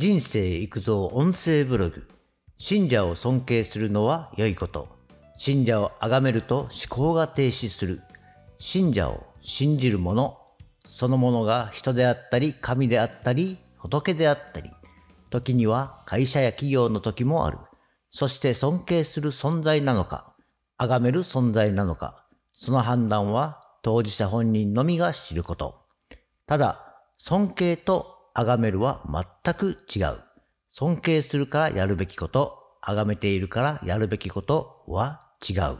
人生育造音声ブログ。信者を尊敬するのは良いこと。信者を崇めると思考が停止する。信者を信じる者、そのものが人であったり、神であったり、仏であったり、時には会社や企業の時もある。そして尊敬する存在なのか、崇める存在なのか、その判断は当事者本人のみが知ること。ただ、尊敬と崇めるは全く違う。尊敬するからやるべきこと、崇めているからやるべきことは違う。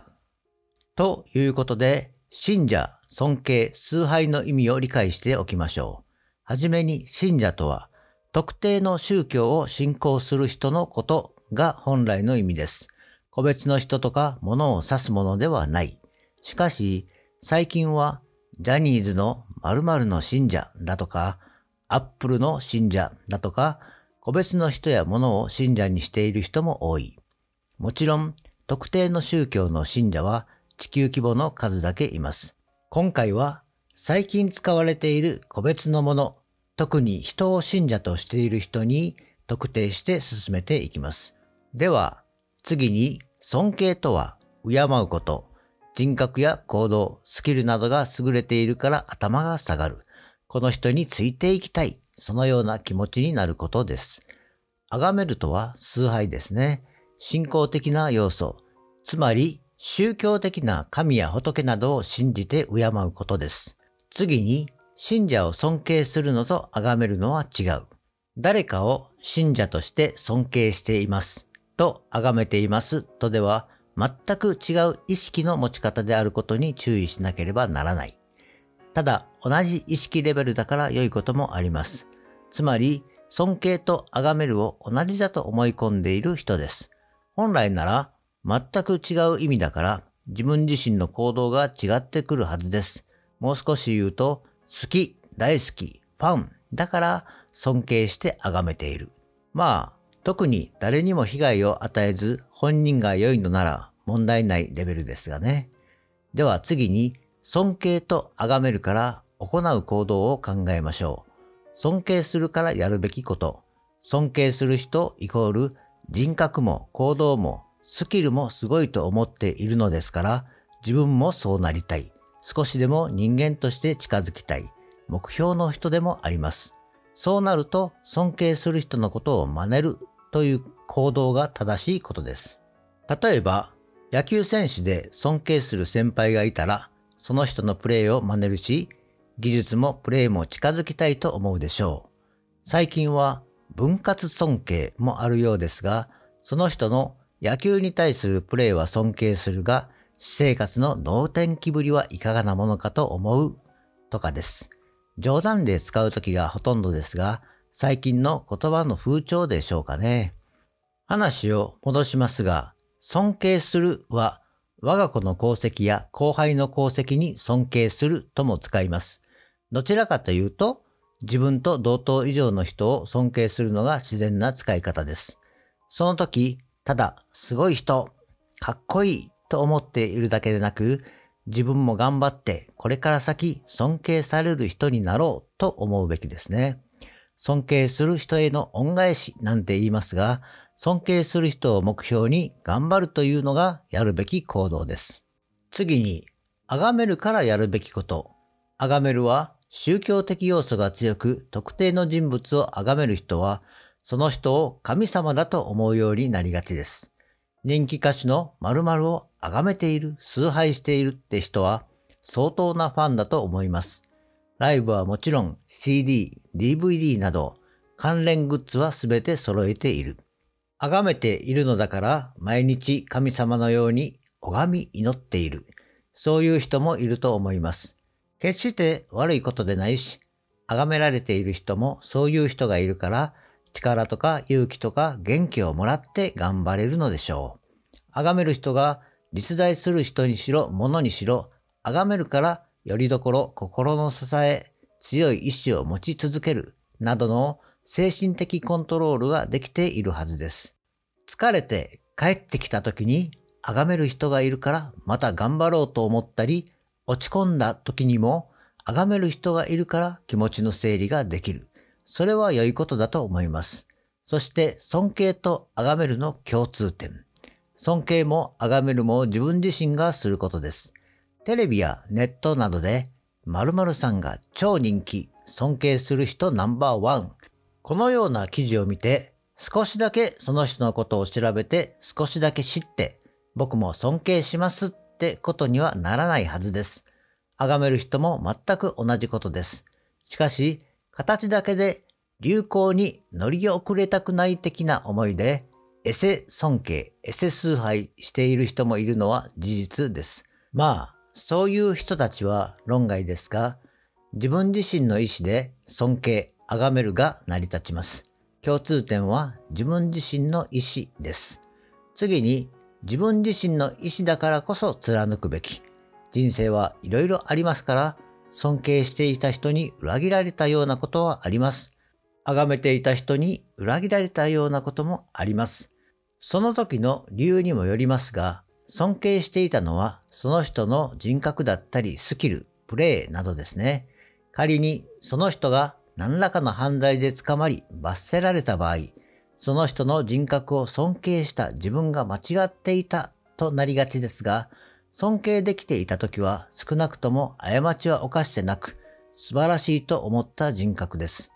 ということで、信者、尊敬、崇拝の意味を理解しておきましょう。はじめに信者とは、特定の宗教を信仰する人のことが本来の意味です。個別の人とか物を指すものではない。しかし、最近は、ジャニーズの〇〇の信者だとか、アップルの信者だとか、個別の人や物を信者にしている人も多い。もちろん、特定の宗教の信者は地球規模の数だけいます。今回は、最近使われている個別のもの、特に人を信者としている人に特定して進めていきます。では、次に、尊敬とは、敬うこと、人格や行動、スキルなどが優れているから頭が下がる。この人についていきたい。そのような気持ちになることです。崇めるとは崇拝ですね。信仰的な要素。つまり、宗教的な神や仏などを信じて敬うことです。次に、信者を尊敬するのと崇めるのは違う。誰かを信者として尊敬しています。と崇めています。とでは、全く違う意識の持ち方であることに注意しなければならない。ただ、同じ意識レベルだから良いこともあります。つまり、尊敬と崇めるを同じだと思い込んでいる人です。本来なら、全く違う意味だから、自分自身の行動が違ってくるはずです。もう少し言うと、好き、大好き、ファン、だから尊敬して崇めている。まあ、特に誰にも被害を与えず本人が良いのなら問題ないレベルですがね。では次に尊敬と崇めるから行う行動を考えましょう。尊敬するからやるべきこと。尊敬する人イコール人格も行動もスキルもすごいと思っているのですから自分もそうなりたい。少しでも人間として近づきたい。目標の人でもあります。そうなると尊敬する人のことを真似るという行動が正しいことです。例えば、野球選手で尊敬する先輩がいたら、その人のプレーを真似るし、技術もプレーも近づきたいと思うでしょう。最近は分割尊敬もあるようですが、その人の野球に対するプレーは尊敬するが、私生活の能天気ぶりはいかがなものかと思うとかです。冗談で使う時がほとんどですが、最近の言葉の風潮でしょうかね。話を戻しますが、尊敬するは我が子の功績や後輩の功績に尊敬するとも使います。どちらかというと、自分と同等以上の人を尊敬するのが自然な使い方です。その時、ただ、すごい人、かっこいいと思っているだけでなく、自分も頑張ってこれから先尊敬される人になろうと思うべきですね。尊敬する人への恩返しなんて言いますが、尊敬する人を目標に頑張るというのがやるべき行動です。次に、崇めるからやるべきこと。崇めるは宗教的要素が強く特定の人物を崇める人は、その人を神様だと思うようになりがちです。人気歌手の〇〇を崇めている、崇拝しているって人は相当なファンだと思います。ライブはもちろん CD、DVD など関連グッズはすべて揃えている。崇めているのだから毎日神様のように拝み祈っている。そういう人もいると思います。決して悪いことでないし、崇められている人もそういう人がいるから力とか勇気とか元気をもらって頑張れるのでしょう。崇める人が実在する人にしろ、物にしろ、崇めるから、よりどころ、心の支え、強い意志を持ち続ける、などの精神的コントロールができているはずです。疲れて帰ってきた時に、崇める人がいるから、また頑張ろうと思ったり、落ち込んだ時にも、崇める人がいるから気持ちの整理ができる。それは良いことだと思います。そして尊敬と崇めるの共通点。尊敬も崇めるも自分自身がすることです。テレビやネットなどで〇〇さんが超人気、尊敬する人ナンバーワン。このような記事を見て少しだけその人のことを調べて少しだけ知って僕も尊敬しますってことにはならないはずです。崇める人も全く同じことです。しかし、形だけで流行に乗り遅れたくない的な思いで、エセ尊敬、エセ崇拝している人もいるのは事実です。まあ、そういう人たちは論外ですが、自分自身の意思で尊敬、崇めるが成り立ちます。共通点は自分自身の意思です。次に、自分自身の意思だからこそ貫くべき。人生はいろいろありますから、尊敬していた人に裏切られたようなことはあります。崇めていた人に裏切られたようなこともあります。その時の理由にもよりますが、尊敬していたのはその人の人格だったりスキル、プレイなどですね。仮にその人が何らかの犯罪で捕まり罰せられた場合、その人の人格を尊敬した自分が間違っていたとなりがちですが、尊敬できていた時は少なくとも過ちは犯してなく素晴らしいと思った人格です。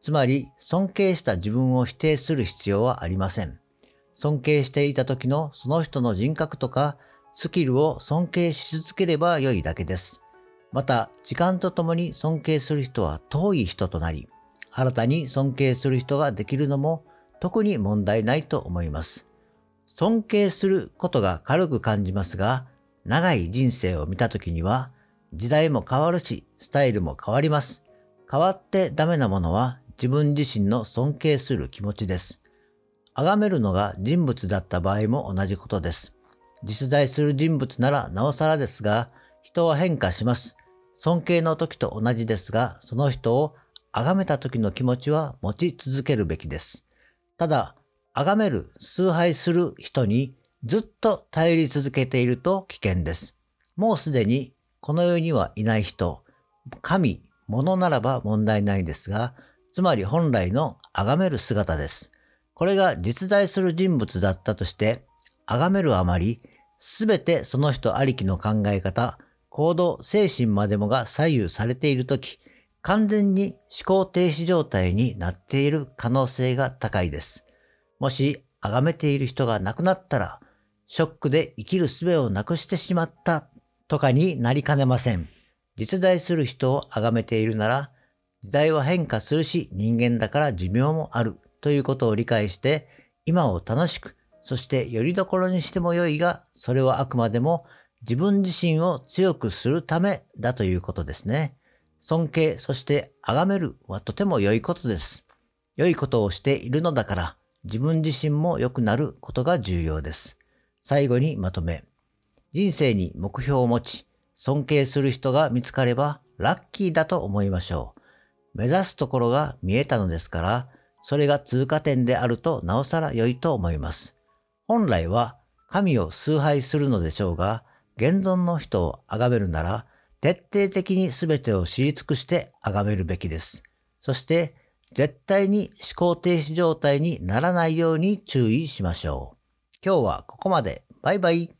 つまり、尊敬した自分を否定する必要はありません。尊敬していた時のその人の人格とかスキルを尊敬し続ければ良いだけです。また、時間とともに尊敬する人は遠い人となり、新たに尊敬する人ができるのも特に問題ないと思います。尊敬することが軽く感じますが、長い人生を見た時には、時代も変わるし、スタイルも変わります。変わってダメなものは自分自身の尊敬する気持ちです。崇めるのが人物だった場合も同じことです。実在する人物ならなおさらですが、人は変化します。尊敬の時と同じですが、その人を崇めた時の気持ちは持ち続けるべきです。ただ、崇める、崇拝する人にずっと頼り続けていると危険です。もうすでにこの世にはいない人、神、物ならば問題ないですが、つまり本来の崇める姿です。これが実在する人物だったとして、崇めるあまり、すべてその人ありきの考え方、行動、精神までもが左右されているとき、完全に思考停止状態になっている可能性が高いです。もし、崇めている人が亡くなったら、ショックで生きる術をなくしてしまったとかになりかねません。実在する人を崇めているなら、時代は変化するし人間だから寿命もあるということを理解して、今を楽しく、そしてよりどころにしてもよいが、それはあくまでも自分自身を強くするためだということですね。尊敬、そして崇めるはとても良いことです。良いことをしているのだから、自分自身も良くなることが重要です。最後にまとめ。人生に目標を持ち、尊敬する人が見つかればラッキーだと思いましょう。目指すところが見えたのですから、それが通過点であるとなおさら良いと思います。本来は神を崇拝するのでしょうが、現存の人を崇めるなら、徹底的に全てを知り尽くして崇めるべきです。そして、絶対に思考停止状態にならないように注意しましょう。今日はここまで。バイバイ。